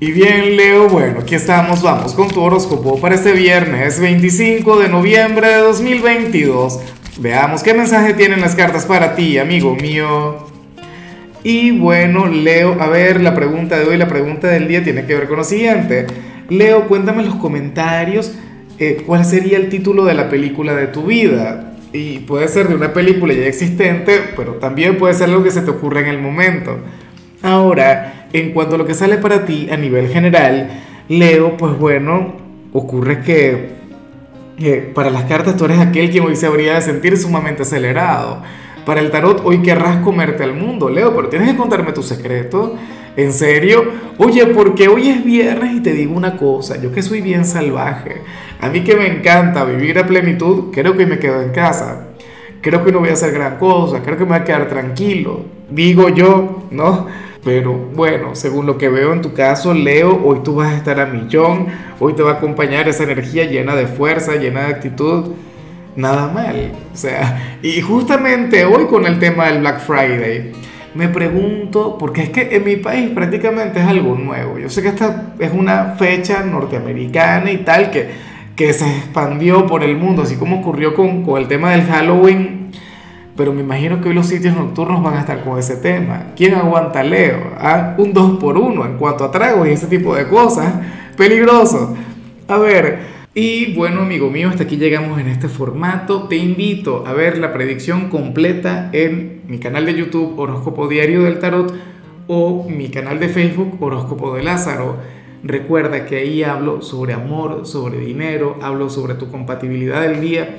Y bien, Leo, bueno, aquí estamos, vamos con tu horóscopo para este viernes 25 de noviembre de 2022. Veamos qué mensaje tienen las cartas para ti, amigo mío. Y bueno, Leo, a ver, la pregunta de hoy, la pregunta del día tiene que ver con lo siguiente. Leo, cuéntame en los comentarios eh, cuál sería el título de la película de tu vida. Y puede ser de una película ya existente, pero también puede ser algo que se te ocurra en el momento. Ahora, en cuanto a lo que sale para ti a nivel general, Leo, pues bueno, ocurre que, para las cartas tú eres aquel quien hoy se habría de sentir sumamente acelerado. Para el tarot hoy querrás comerte al mundo, Leo, pero tienes que contarme tu secreto. ¿En serio? Oye, porque hoy es viernes y te digo una cosa, yo que soy bien salvaje, a mí que me encanta vivir a plenitud, creo que me quedo en casa. Creo que no voy a hacer gran cosa, creo que me voy a quedar tranquilo. Digo yo, ¿no? Pero bueno, según lo que veo en tu caso, Leo, hoy tú vas a estar a millón, hoy te va a acompañar esa energía llena de fuerza, llena de actitud. Nada mal. O sea, y justamente hoy con el tema del Black Friday, me pregunto, porque es que en mi país prácticamente es algo nuevo. Yo sé que esta es una fecha norteamericana y tal que, que se expandió por el mundo, así como ocurrió con, con el tema del Halloween pero me imagino que hoy los sitios nocturnos van a estar con ese tema. ¿Quién aguanta Leo? ¿Ah? Un 2 por 1 en cuanto a tragos y ese tipo de cosas. Peligroso. A ver, y bueno, amigo mío, hasta aquí llegamos en este formato. Te invito a ver la predicción completa en mi canal de YouTube Horóscopo Diario del Tarot o mi canal de Facebook Horóscopo de Lázaro. Recuerda que ahí hablo sobre amor, sobre dinero, hablo sobre tu compatibilidad del día